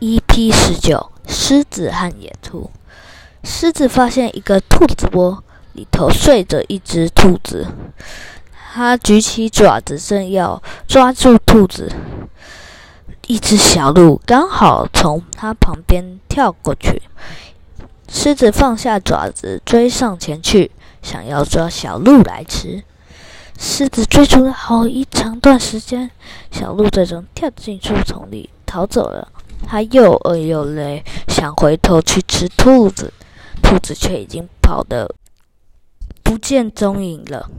EP 十九：狮子和野兔。狮子发现一个兔子窝，里头睡着一只兔子。它举起爪子，正要抓住兔子，一只小鹿刚好从它旁边跳过去。狮子放下爪子，追上前去，想要抓小鹿来吃。狮子追逐了好一长段时间，小鹿最终跳进树丛里逃走了。他又饿又累，想回头去吃兔子，兔子却已经跑得不见踪影了。